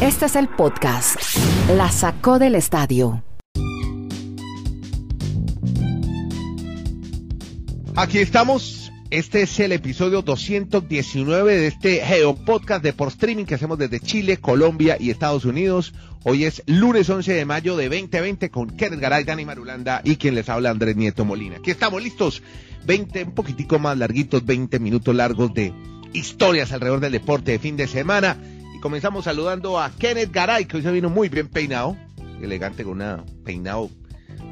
Este es el podcast. La sacó del estadio. Aquí estamos. Este es el episodio 219 de este Geo Podcast de por streaming que hacemos desde Chile, Colombia y Estados Unidos. Hoy es lunes 11 de mayo de 2020 con Kenneth Garay, Dani Marulanda y quien les habla Andrés Nieto Molina. Aquí estamos listos. 20, un poquitico más larguitos, 20 minutos largos de historias alrededor del deporte de fin de semana. Comenzamos saludando a Kenneth Garay, que hoy se vino muy bien peinado, elegante con un peinado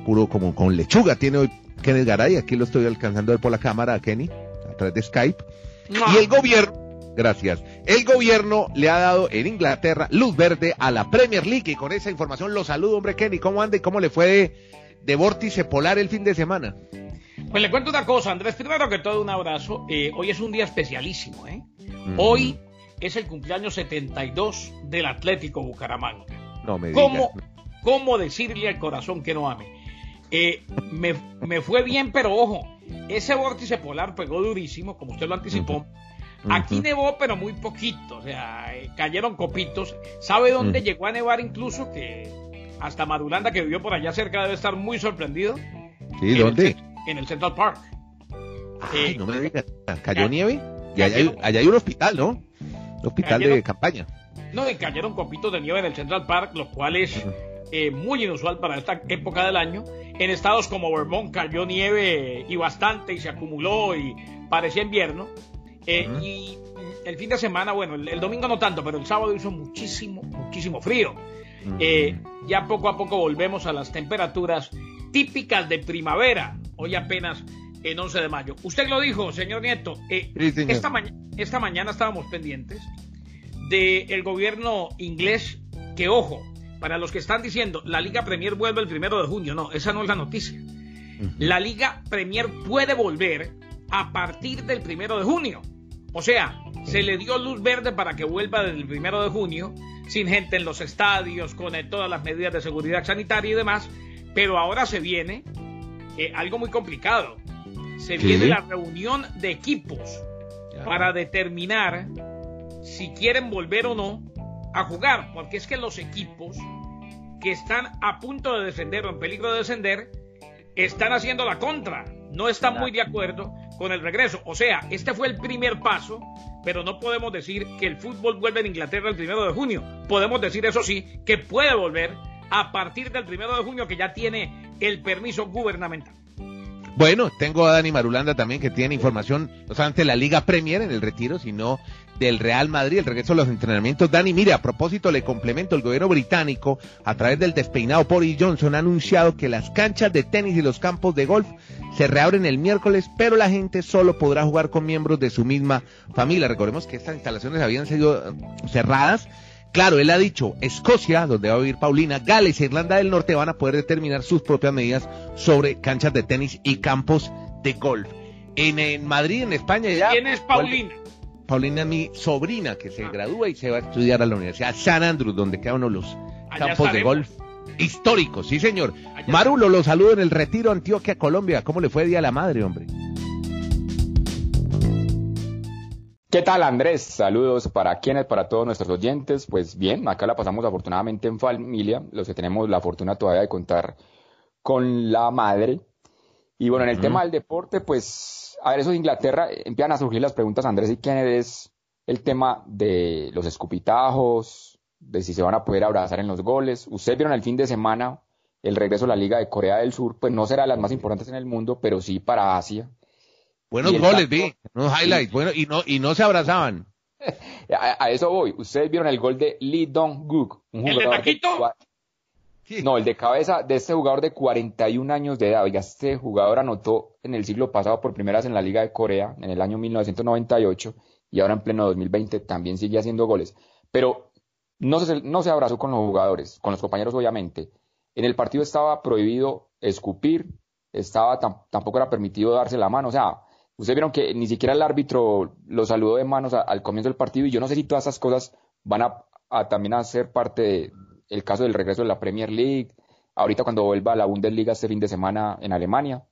puro como con lechuga. Tiene hoy Kenneth Garay, aquí lo estoy alcanzando a ver por la cámara a Kenny, a través de Skype. Y el gobierno, gracias, el gobierno le ha dado en Inglaterra luz verde a la Premier League y con esa información lo saludo, hombre Kenny, ¿cómo anda y cómo le fue de, de vórtice polar el fin de semana? Pues le cuento una cosa, Andrés. Primero que todo, un abrazo. Eh, hoy es un día especialísimo, ¿eh? Hoy es el cumpleaños 72 del Atlético Bucaramanga. No me ¿Cómo, ¿Cómo decirle al corazón que no ame? Eh, me, me, fue bien, pero ojo, ese vórtice polar pegó durísimo, como usted lo anticipó. Aquí nevó, pero muy poquito, o sea, eh, cayeron copitos. ¿Sabe dónde llegó a nevar incluso? Que hasta Madulanda, que vivió por allá cerca, debe estar muy sorprendido. ¿Sí? ¿Dónde? en el Central Park. Ay, no me digas, ¿cayó nieve? Y allá hay, allá hay, un hospital, ¿no? Hospital de campaña. No, y cayeron copitos de nieve en el Central Park, lo cual es eh, muy inusual para esta época del año. En estados como Vermont cayó nieve y bastante y se acumuló y parecía invierno. Eh, y el fin de semana, bueno, el, el, domingo no tanto, pero el sábado hizo muchísimo, muchísimo frío. Eh, ya poco a poco volvemos a las temperaturas típicas de primavera, hoy apenas en 11 de mayo. Usted lo dijo, señor Nieto, eh, Sí, señor. esta, ma esta, mañana estábamos pendientes del gobierno inglés, que ojo, para los que están diciendo, la Liga Premier vuelve el primero de junio, no, esa no es la noticia. La Liga Premier puede volver a partir del primero de junio. O sea, se le dio luz verde para que vuelva desde el primero de junio, sin gente en los estadios, con eh, todas las medidas de seguridad sanitaria y demás, pero ahora se viene eh, algo muy complicado. Se viene la reunión de equipos Ya. para determinar si quieren volver o no a jugar, porque es que los equipos que están a punto de descender o en peligro de descender están haciendo la contra, no están muy de acuerdo con el regreso. O sea, este fue el primer paso, pero no podemos decir que el fútbol vuelve en Inglaterra el primero de junio. Podemos decir, eso sí, que puede volver a partir del primero de junio, que ya tiene el permiso gubernamental. Bueno, tengo a Dani Marulanda también que tiene información no solamente de la Liga Premier en el retiro, sino del Real Madrid, el regreso a los entrenamientos. Dani, mire, a propósito, le complemento, el gobierno británico, a través del despeinado Boris Johnson, ha anunciado que las canchas de tenis y los campos de golf se reabren el miércoles, pero la gente solo podrá jugar con miembros de su misma familia. Recordemos que estas instalaciones habían sido eh, cerradas. Claro, él ha dicho, Escocia, donde va a vivir Paulina, Gales e Irlanda del Norte van a poder determinar sus propias medidas sobre canchas de tenis y campos de golf. En, en Madrid, en España ya... ¿Quién es Paulina? Paulina es mi sobrina que se Ah. gradúa y se va a estudiar a la Universidad San Andrews, donde quedan uno de los Allá campos de golf históricos, sí señor. Allá Marulo, lo saludo en el retiro Antioquia, Colombia. ¿Cómo le fue Día de la Madre, hombre? ¿Qué tal Andrés? Saludos para quienes, para todos nuestros oyentes. Pues bien, acá la pasamos afortunadamente en familia, los que tenemos la fortuna todavía de contar con la madre. Y bueno, en el tema del deporte, pues, a ver, eso de Inglaterra, eh, empiezan a surgir las preguntas, Andrés, ¿y quién es el tema de los escupitajos, de si se van a poder abrazar en los goles? Ustedes vieron el fin de semana el regreso a la Liga de Corea del Sur, pues no será de las más importantes en el mundo, pero sí para Asia. Buenos goles, vi, unos highlights, bueno, y no, y no se abrazaban. A, a eso voy. Ustedes vieron el gol de Lee Dong-gook, un ¿El de jugador taquito? No, el de cabeza de este jugador de 41 años de edad. Oiga, este jugador anotó en el siglo pasado por primera vez en la Liga de Corea, en el año 1998, y ahora en pleno 2020 también sigue haciendo goles. Pero no se, no se abrazó con los jugadores, con los compañeros obviamente. En el partido estaba prohibido escupir, estaba tam- tampoco era permitido darse la mano. O sea, ustedes vieron que ni siquiera el árbitro lo saludó de manos al comienzo del partido y yo no sé si todas esas cosas van a, también a ser parte de, el caso del regreso de la Premier League, ahorita cuando vuelva a la Bundesliga este fin de semana en Alemania.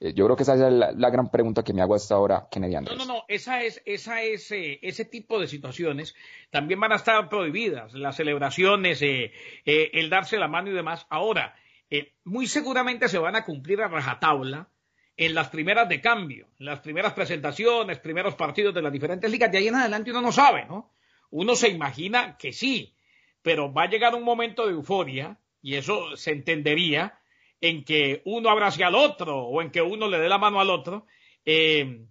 Eh, yo creo que esa es la, gran pregunta que me hago hasta ahora, Kennedy Andrés. No, no, no, esa es, esa es, eh, ese tipo de situaciones también van a estar prohibidas, las celebraciones, eh, el darse la mano y demás. Ahora, muy seguramente se van a cumplir a rajatabla en las primeras de cambio, en las primeras presentaciones, primeros partidos de las diferentes ligas. De ahí en adelante uno no sabe, ¿no? Uno se imagina que sí, pero va a llegar un momento de euforia, y eso se entendería, en que uno abrace al otro o en que uno le dé la mano al otro. Eh,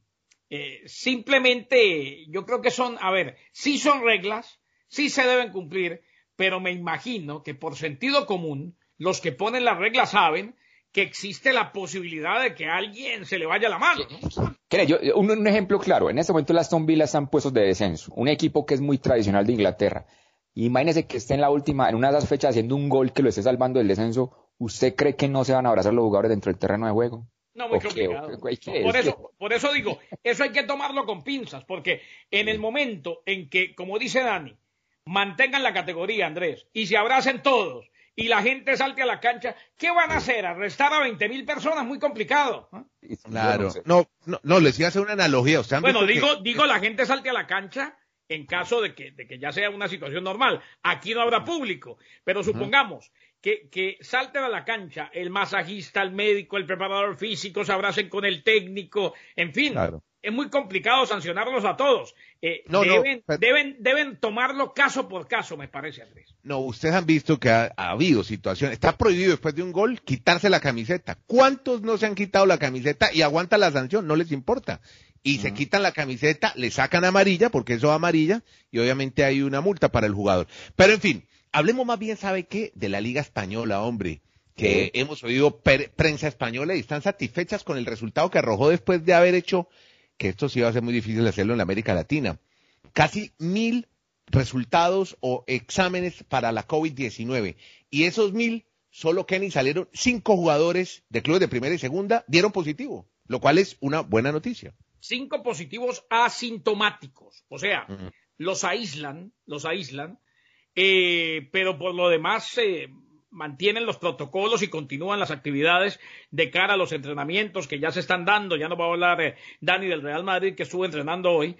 eh, simplemente yo creo que son, a ver, sí son reglas, sí se deben cumplir, pero me imagino que por sentido común los que ponen las reglas saben que existe la posibilidad de que a alguien se le vaya la mano. Yo, un, un, ejemplo claro, en este momento las Aston Villa están puestos de descenso, un equipo que es muy tradicional de Inglaterra. Imagínese que esté en la última, en una de esas fechas haciendo un gol que lo esté salvando del descenso ¿usted cree que no se van a abrazar los jugadores dentro del terreno de juego? No, muy complicado. por, eso, por eso digo, eso hay que tomarlo con pinzas, porque en el momento en que, como dice Dani, mantengan la categoría, Andrés, y se abracen todos, y la gente salte a la cancha, ¿qué van a hacer? ¿Arrestar a 20 mil personas? Muy complicado. Claro. No, no, no, les iba a hacer una analogía. bueno, digo, digo, la gente salte a la cancha en caso de que, de que ya sea una situación normal. Aquí no habrá público, pero supongamos que, que, salten a la cancha el masajista, el médico, el preparador físico, se abracen con el técnico, en fin. Es muy complicado sancionarlos a todos. Eh, deben, deben, deben tomarlo caso por caso, me parece, Andrés. No, ustedes han visto que ha, habido situaciones. Está prohibido después de un gol quitarse la camiseta. ¿Cuántos no se han quitado la camiseta y aguantan la sanción? No les importa y se quitan la camiseta, le sacan amarilla, porque eso es amarilla, y obviamente hay una multa para el jugador. Pero en fin, hablemos más bien, ¿sabe qué? De la Liga Española, hombre, que hemos oído prensa española y están satisfechas con el resultado que arrojó después de haber hecho, que esto sí va a ser muy difícil hacerlo en América Latina, casi mil resultados o exámenes para la COVID-19. Y esos mil, solo Kenny salieron cinco jugadores de clubes de primera y segunda, dieron positivo, lo cual es una buena noticia. Cinco positivos asintomáticos, o sea, los aíslan, los aíslan, eh, pero por lo demás eh, mantienen los protocolos y continúan las actividades de cara a los entrenamientos que ya se están dando. Ya no va a hablar eh, Dani del Real Madrid que estuvo entrenando hoy,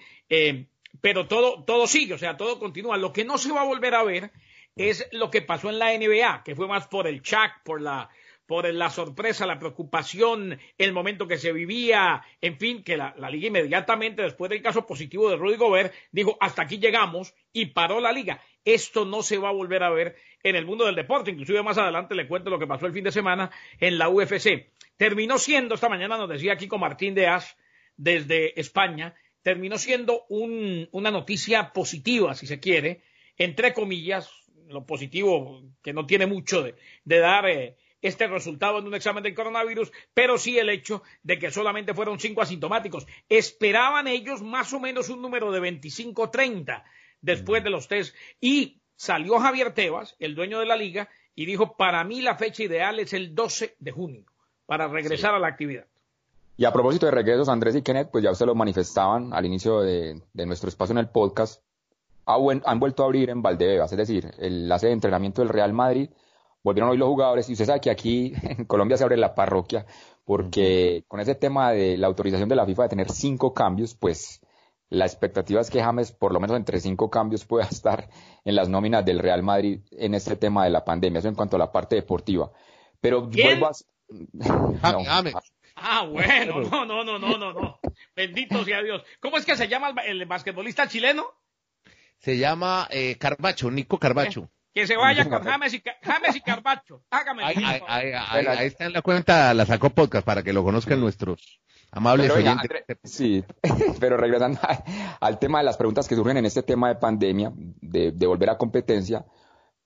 pero todo, todo sigue, o sea, todo continúa. Lo que no se va a volver a ver es lo que pasó en la NBA, que fue más por el chat, por la por la sorpresa, la preocupación, el momento que se vivía, en fin, que la, liga inmediatamente después del caso positivo de Rudy Gobert dijo hasta aquí llegamos y paró la liga. Esto no se va a volver a ver en el mundo del deporte. Inclusive más adelante le cuento lo que pasó el fin de semana en la UFC. Terminó siendo, esta mañana nos decía Kiko Martín de As desde España, terminó siendo una noticia positiva, si se quiere, entre comillas, lo positivo que no tiene mucho de, dar eh, este resultado en un examen del coronavirus, pero sí el hecho de que solamente fueron cinco asintomáticos. Esperaban ellos más o menos un número de 25-30 después de los test. Y salió Javier Tebas, el dueño de la liga, y dijo, para mí la fecha ideal es el 12 de junio para regresar a la actividad. Y a propósito de regresos, Andrés y Kenneth, pues ya ustedes lo manifestaban al inicio de, nuestro espacio en el podcast, han vuelto a abrir en Valdebebas, es decir, el enlace de entrenamiento del Real Madrid. Volvieron hoy los jugadores y usted sabe que aquí en Colombia se abre la parroquia porque con ese tema de la autorización de la FIFA de tener cinco cambios, pues la expectativa es que James por lo menos entre cinco cambios pueda estar en las nóminas del Real Madrid en este tema de la pandemia, eso en cuanto a la parte deportiva. Pero vuelvo a... James. Ah, bueno, no, no, no, no, no, no. Bendito sea Dios. ¿Cómo es que se llama el, basquetbolista chileno? Se llama eh, Carbacho, Nico Carbacho. Que se vaya con James y, James y Carbacho. Hágame. Ahí, ahí, está en la cuenta, la sacó podcast para que lo conozcan nuestros amables oyentes. sí, pero regresando al tema de las preguntas que surgen en este tema de pandemia, de, volver a competencia.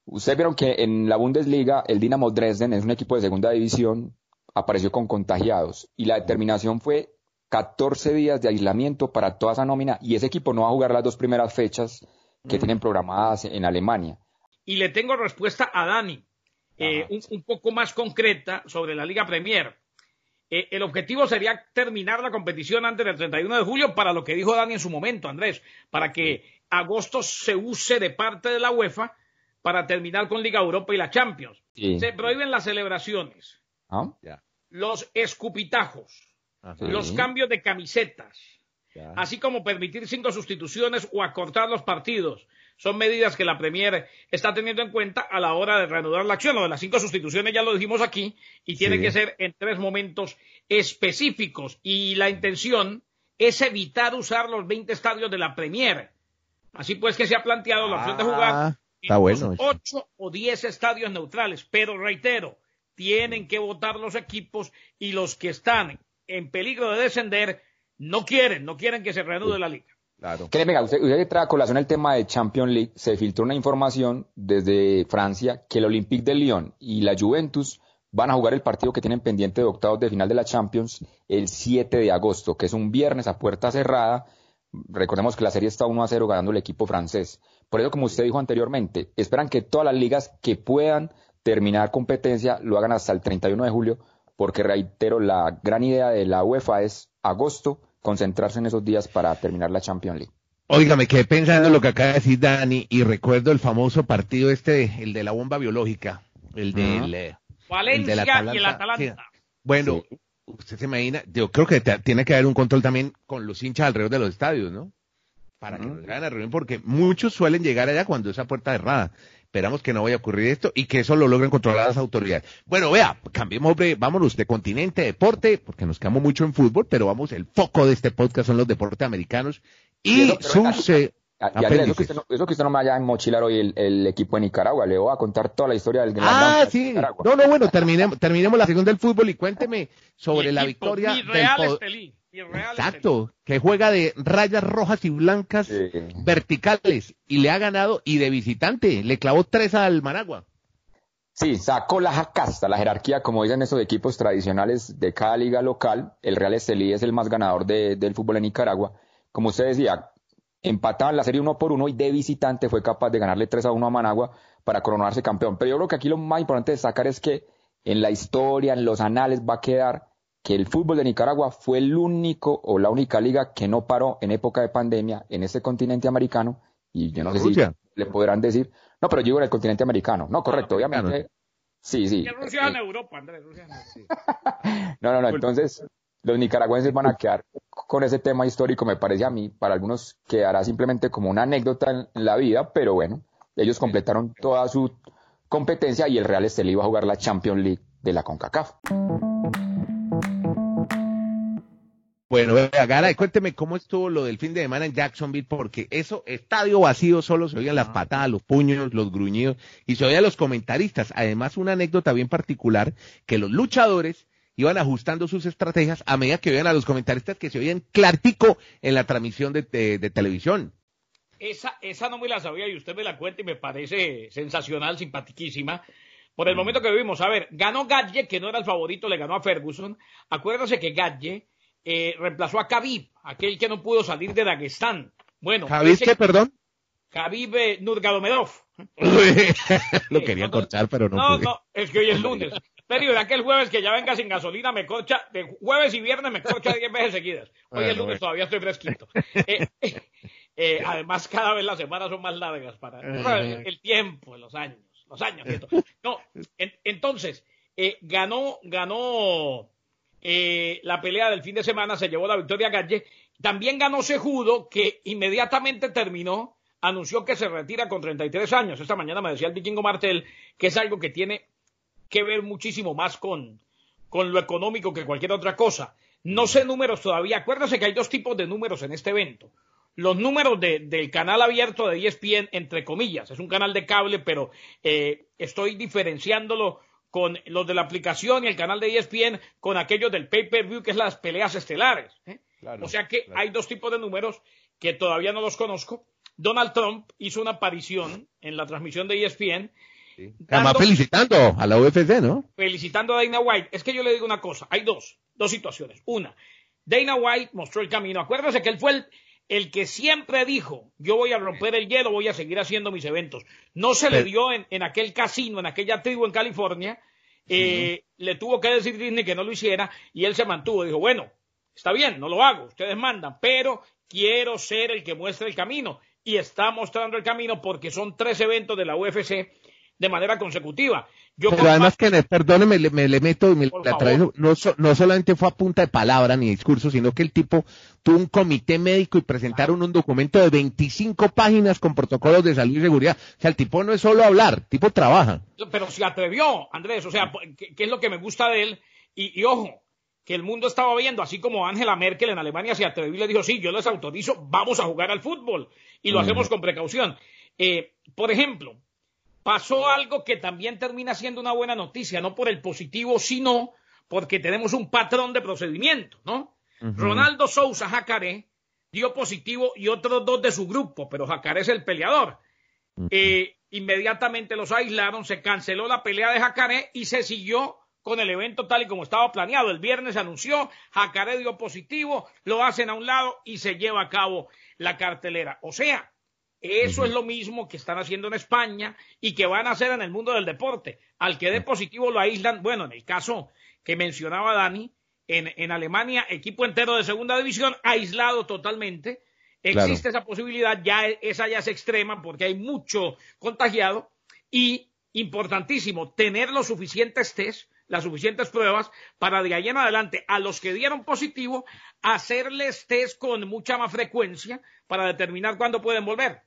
Ustedes vieron que en la Bundesliga el Dinamo Dresden es un equipo de segunda división, apareció con contagiados y la determinación fue 14 días de aislamiento para toda esa nómina y ese equipo no va a jugar las dos primeras fechas que mm. tienen programadas en Alemania y le tengo respuesta a Dani, eh, un, poco más concreta sobre la Liga Premier. Eh, el objetivo sería terminar la competición antes del 31 de julio, para lo que dijo Dani en su momento, Andrés, para que agosto se use de parte de la UEFA para terminar con Liga Europa y la Champions. Se prohíben las celebraciones. ¿Ah? los escupitajos, los cambios de camisetas, así como permitir cinco sustituciones o acortar los partidos. Son medidas que la Premier está teniendo en cuenta a la hora de reanudar la acción. Lo de las cinco sustituciones ya lo dijimos aquí y tiene que ser en tres momentos específicos. Y la intención es evitar usar los 20 estadios de la Premier. Así pues que se ha planteado la opción de jugar ah, en bueno, ocho o diez estadios neutrales. Pero reitero, tienen que votar los equipos y los que están en peligro de descender no quieren, no quieren que se reanude la liga. Claro. Créeme, usted, usted trae a colación el tema de Champions League. Se filtró una información desde Francia que el Olympique de Lyon y la Juventus van a jugar el partido que tienen pendiente de octavos de final de la Champions el 7 de agosto, que es un viernes a puerta cerrada. Recordemos que la serie está 1 a 0 ganando el equipo francés. Por eso, como usted dijo anteriormente, esperan que todas las ligas que puedan terminar competencia lo hagan hasta el 31 de julio, porque reitero, la gran idea de la UEFA es agosto, concentrarse en esos días para terminar la Champions League. Óigame, quedé pensando en lo que acaba de decir Dani y recuerdo el famoso partido este, el de la bomba biológica, el del... Eh, Valencia y el Atalanta. Bueno, usted se imagina, yo creo que tiene que haber un control también con los hinchas alrededor de los estadios, ¿no? Para que no vayan a reunir, porque muchos suelen llegar allá cuando esa puerta es cerrada. Esperamos que no vaya a ocurrir esto y que eso lo logren controlar las autoridades. Bueno, vea, cambiemos, vámonos de continente, deporte, porque nos quedamos mucho en fútbol, pero vamos, el foco de este podcast son los deportes americanos y, sus... eso, que usted no, eso que usted no me vaya a mochilar hoy el, equipo de Nicaragua. Le voy a contar toda la historia del Ah, sí. No, no, bueno, terminemos, terminemos la segunda del fútbol y cuénteme sobre la victoria del, Exacto, que juega de rayas rojas y blancas verticales y le ha ganado y de visitante, le clavó tres al Managua. Sí, sacó la jacasta, la jerarquía, como dicen esos equipos tradicionales de cada liga local. El Real Estelí es el más ganador del fútbol en Nicaragua. Como usted decía, empataba en la serie uno por uno y de visitante fue capaz de ganarle 3 a 1 a Managua para coronarse campeón. Pero yo creo que aquí lo más importante de destacar es que en la historia, en los anales, va a quedar que el fútbol de Nicaragua fue el único o la única liga que no paró en época de pandemia en ese continente americano. Y yo no sé si le podrán decir, no, pero yo digo en el continente americano. No, correcto, obviamente. Sí, sí. Rusia en Europa, Andrés, no, no, no, entonces los nicaragüenses van a quedar con ese tema histórico, me parece a mí, para algunos quedará simplemente como una anécdota en la vida, pero bueno, ellos completaron toda su competencia y el Real Estelí iba a jugar la Champions League de la CONCACAF. Bueno, Gara, cuénteme cómo estuvo lo del fin de semana en Jacksonville, porque eso, estadio vacío, solo se oían las ah. patadas, los puños, los gruñidos, y se oían los comentaristas. Además, una anécdota bien particular, que los luchadores iban ajustando sus estrategias a medida que oían a los comentaristas que se oían clartico en la transmisión de, televisión. Esa, esa no me la sabía y usted me la cuenta y me parece sensacional, simpatiquísima. Por el mm. momento que vivimos, a ver, ganó Gadje, que no era el favorito, le ganó a Ferguson. Acuérdase que Gadje eh, reemplazó a Khabib, aquel que no pudo salir de Dagestán. Bueno, ¿Khabib qué, perdón? Khabib eh, Nurgomedov. Lo quería cortar, pero no. No, no, es que hoy es lunes. Pero de aquel jueves que ya venga sin gasolina, me corcha, de jueves y viernes me corcha 10 veces seguidas. Hoy es lunes, todavía estoy fresquito. Eh, eh, además, cada vez las semanas son más largas para el tiempo, los años, los años. No, entonces, ganó, ganó eh, la pelea del fin de semana, se llevó la victoria Galle. También ganó Sejudo, que inmediatamente terminó, anunció que se retira con 33 años. Esta mañana me decía el vikingo Martel que es algo que tiene que ver muchísimo más con, con lo económico que cualquier otra cosa. No sé números todavía. Acuérdense que hay dos tipos de números en este evento. Los números del canal abierto de ESPN, entre comillas, es un canal de cable, pero eh, estoy diferenciándolo con los de la aplicación y el canal de ESPN con aquellos del pay-per-view, que es las peleas estelares. ¿eh? o sea que hay dos tipos de números que todavía no los conozco. Donald Trump hizo una aparición en la transmisión de ESPN. Además, felicitando a la UFC, ¿no? Felicitando a Dana White. Es que yo le digo una cosa, hay dos, dos situaciones. Una, Dana White mostró el camino. Acuérdese que él fue el, el que siempre dijo, yo voy a romper el hielo, voy a seguir haciendo mis eventos. No se le dio en, en, aquel casino, en aquella tribu en California, eh, le tuvo que decir Disney que no lo hiciera y él se mantuvo. Dijo, bueno, está bien, no lo hago, ustedes mandan, pero quiero ser el que muestre el camino. Y está mostrando el camino porque son tres eventos de la UFC de manera consecutiva. Yo Pero además que, perdóneme, me, le meto y me la no, no solamente fue a punta de palabra ni discurso, sino que el tipo tuvo un comité médico y presentaron un documento de 25 páginas con protocolos de salud y seguridad. O sea, el tipo no es solo hablar, el tipo trabaja. Pero se atrevió, Andrés, o sea, ¿qué, es lo que me gusta de él? Y, ojo, que el mundo estaba viendo, así como Angela Merkel en Alemania se atrevió y le dijo, sí, yo les autorizo, vamos a jugar al fútbol. Y lo hacemos con precaución. Eh, por ejemplo, pasó algo que también termina siendo una buena noticia, no por el positivo, sino porque tenemos un patrón de procedimiento, ¿no? Ronaldo Sousa Jacaré dio positivo y otros dos de su grupo, pero Jacaré es el peleador. Eh, inmediatamente los aislaron, se canceló la pelea de Jacaré y se siguió con el evento tal y como estaba planeado. El viernes se anunció, Jacaré dio positivo, lo hacen a un lado y se lleva a cabo la cartelera. O sea, eso es lo mismo que están haciendo en España y que van a hacer en el mundo del deporte. Al que dé positivo lo aíslan. Bueno, en el caso que mencionaba Dani, en, Alemania, equipo entero de segunda división, aislado totalmente. Existe esa posibilidad, ya esa ya es extrema porque hay mucho contagiado y importantísimo tener los suficientes test, las suficientes pruebas para de ahí en adelante a los que dieron positivo hacerles test con mucha más frecuencia para determinar cuándo pueden volver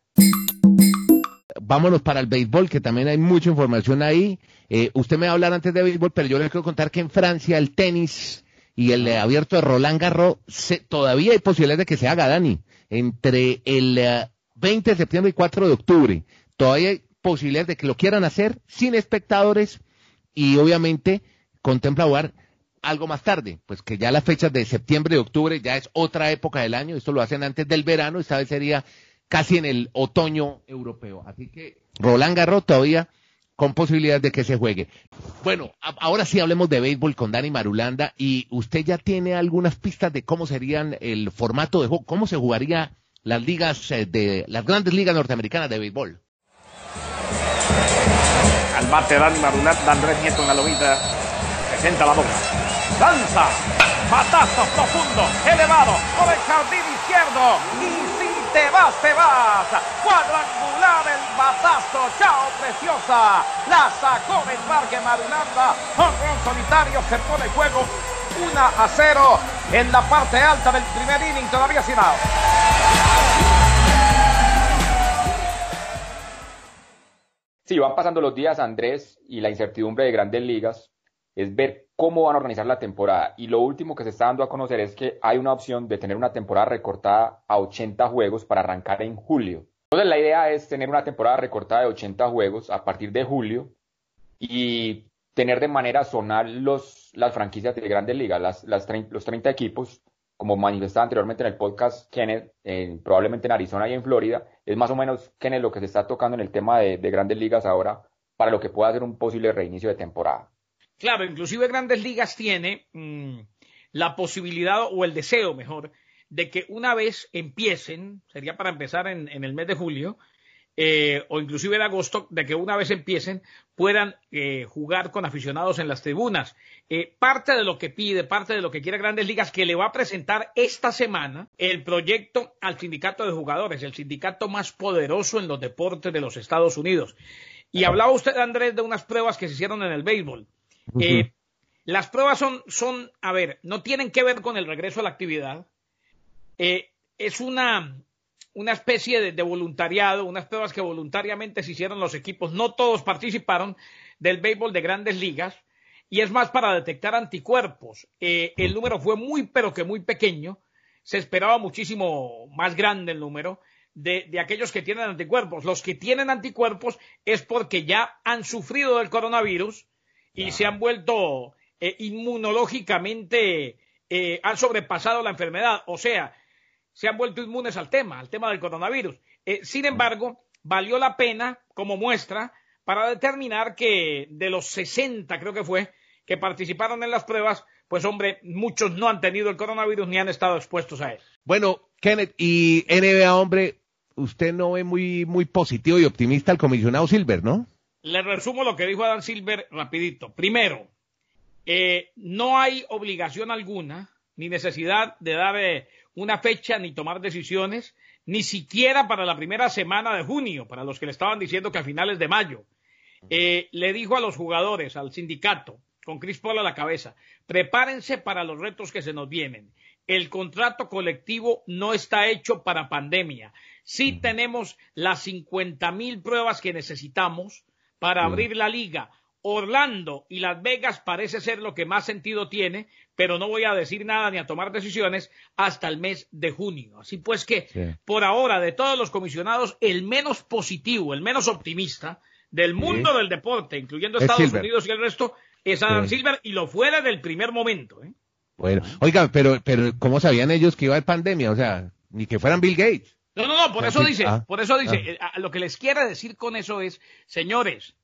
vámonos para el béisbol, que también hay mucha información ahí. Eh, usted me va a hablar antes de béisbol, pero yo le quiero contar que en Francia el tenis y el abierto de Roland Garros todavía hay posibilidades de que se haga, Dani, entre el 20 eh, de septiembre y 4 de octubre. Todavía hay posibilidades de que lo quieran hacer sin espectadores y obviamente contempla jugar algo más tarde, pues que ya las fechas de septiembre y octubre ya es otra época del año, esto lo hacen antes del verano, esta vez sería casi en el otoño europeo. Así que Roland Garros todavía con posibilidades de que se juegue. Bueno, ahora sí hablemos de béisbol con Dani Marulanda y usted ya tiene algunas pistas de cómo serían el formato de juego, cómo se jugaría las ligas eh, de las grandes ligas norteamericanas de béisbol. Al bate Dani Marulanda, Andrés Nieto en la lomita, presenta la boca. Danza, patazo profundo, elevado por el jardín izquierdo te vas, te vas. Cuadrangular el batazo, chao preciosa. La sacó del parque Marulanda. Honrón solitario se pone juego 1 a 0 en la parte alta del primer inning, todavía sin out. Sí, van pasando los días, Andrés, y la incertidumbre de grandes ligas es ver cómo van a organizar la temporada. Y lo último que se está dando a conocer es que hay una opción de tener una temporada recortada a 80 juegos para arrancar en julio. Entonces la idea es tener una temporada recortada de 80 juegos a partir de julio y tener de manera zonal los, las franquicias de grandes ligas, las, las los 30 equipos, como manifestaba anteriormente en el podcast Kenneth, probablemente en Arizona y en Florida, es más o menos, Kenneth, lo que se está tocando en el tema de, de grandes ligas ahora para lo que pueda ser un posible reinicio de temporada. Claro, inclusive Grandes Ligas tiene mm, la posibilidad o el deseo, mejor, de que una vez empiecen, sería para empezar en, el mes de julio, eh, o inclusive en agosto, de que una vez empiecen puedan eh, jugar con aficionados en las tribunas. Eh, parte de lo que pide, parte de lo que quiere Grandes Ligas, que le va a presentar esta semana el proyecto al sindicato de jugadores, el sindicato más poderoso en los deportes de los Estados Unidos. Y hablaba usted, Andrés, de unas pruebas que se hicieron en el béisbol. Eh, las pruebas son, son, a ver, no tienen que ver con el regreso a la actividad. Eh, es una, una especie de, voluntariado, unas pruebas que voluntariamente se hicieron los equipos. No todos participaron del béisbol de grandes ligas. Y es más para detectar anticuerpos. Eh, el número fue muy, pero que muy pequeño. Se esperaba muchísimo más grande el número. De, de, aquellos que tienen anticuerpos. Los que tienen anticuerpos es porque ya han sufrido del coronavirus y se han vuelto eh, inmunológicamente, eh, han sobrepasado la enfermedad, o sea, se han vuelto inmunes al tema, al tema del coronavirus. Eh, sin embargo, valió la pena como muestra para determinar que de los 60, creo que fue, que participaron en las pruebas, pues hombre, muchos no han tenido el coronavirus ni han estado expuestos a él. Bueno, Kenneth, y NBA, hombre, usted no ve muy, muy positivo y optimista al comisionado Silver, ¿no? Le resumo lo que dijo Adam Silver rapidito. Primero, eh, no hay obligación alguna ni necesidad de dar eh, una fecha ni tomar decisiones, ni siquiera para la primera semana de junio, para los que le estaban diciendo que a finales de mayo. eh, le dijo a los jugadores, al sindicato, con Chris Paul a la cabeza, prepárense para los retos que se nos vienen. El contrato colectivo no está hecho para pandemia. Sí tenemos las 50 mil pruebas que necesitamos para abrir la liga. Orlando y Las Vegas parece ser lo que más sentido tiene, pero no voy a decir nada ni a tomar decisiones hasta el mes de junio. Así pues que, por ahora, de todos los comisionados, el menos positivo, el menos optimista del mundo del deporte, incluyendo Estados Unidos y el resto, es Adam Silver y lo fue desde el primer momento. ¿eh? Bueno, oiga, pero, pero ¿cómo sabían ellos que iba a haber pandemia? O sea, ni que fueran Bill Gates. No, no, no, por eso dice, ah, por eso dice, ah. eh, lo que les quiere decir con eso es, señores,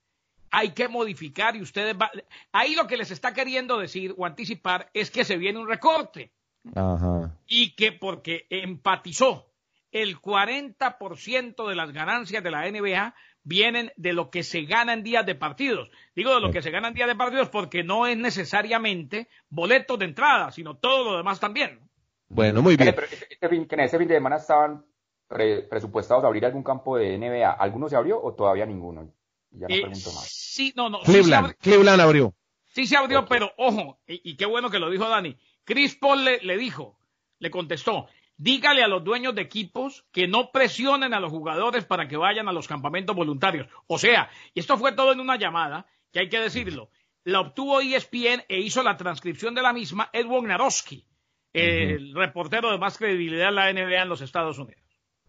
hay que modificar y ustedes va... ahí lo que les está queriendo decir o anticipar es que se viene un recorte. Ajá. Y que porque empatizó el 40% de las ganancias de la NBA vienen de lo que se gana en días de partidos. Digo de lo que se gana en días de partidos porque no es necesariamente boletos de entrada, sino todo lo demás también. Bueno, muy bien. Pero este, este fin, en ese fin de semana estaban presupuestados a abrir algún campo de NBA. ¿Alguno se abrió o todavía ninguno? Ya no eh, pregunto más. Sí, no, no. Cleveland, sí Cleveland abrió. Sí se abrió, pero ojo, y, qué bueno que lo dijo Dani. Chris Paul le dijo, le contestó, dígale a los dueños de equipos que no presionen a los jugadores para que vayan a los campamentos voluntarios. O sea, y esto fue todo en una llamada, que hay que decirlo, la obtuvo ESPN e hizo la transcripción de la misma Ed Wojnarowski, el reportero de más credibilidad en la NBA en los Estados Unidos.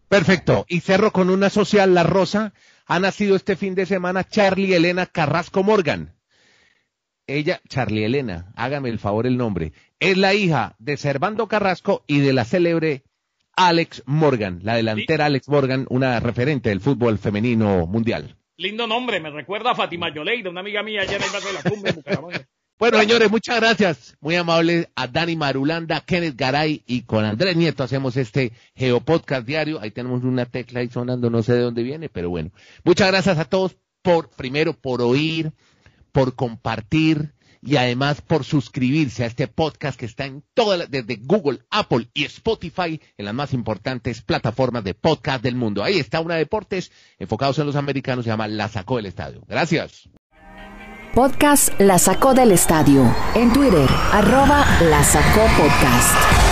Perfecto. Y cerro con una social, La Rosa. Ha nacido este fin de semana Charlie Elena Carrasco Morgan. Ella, Charlie Elena, hágame el favor el nombre, es la hija de Servando Carrasco y de la célebre Alex Morgan, la delantera Alex Morgan, una referente del fútbol femenino mundial. Lindo nombre, me recuerda a Fátima Yoleida, una amiga mía allá en el barrio de la cumbre Bueno, señores, muchas gracias. Muy amable a Dani Marulanda, Kenneth Garay y con Andrés Nieto hacemos este Geopodcast diario. Ahí tenemos una tecla ahí sonando, no sé de dónde viene, pero bueno. Muchas gracias a todos por, primero, por oír, por compartir y además por suscribirse a este podcast que está en todas, desde Google, Apple y Spotify, en las más importantes plataformas de podcast del mundo. Ahí está una deportes enfocados en los americanos, se llama La Sacó del Estadio. Gracias. Podcast La Sacó del Estadio. En Twitter, arroba La Sacó Podcast.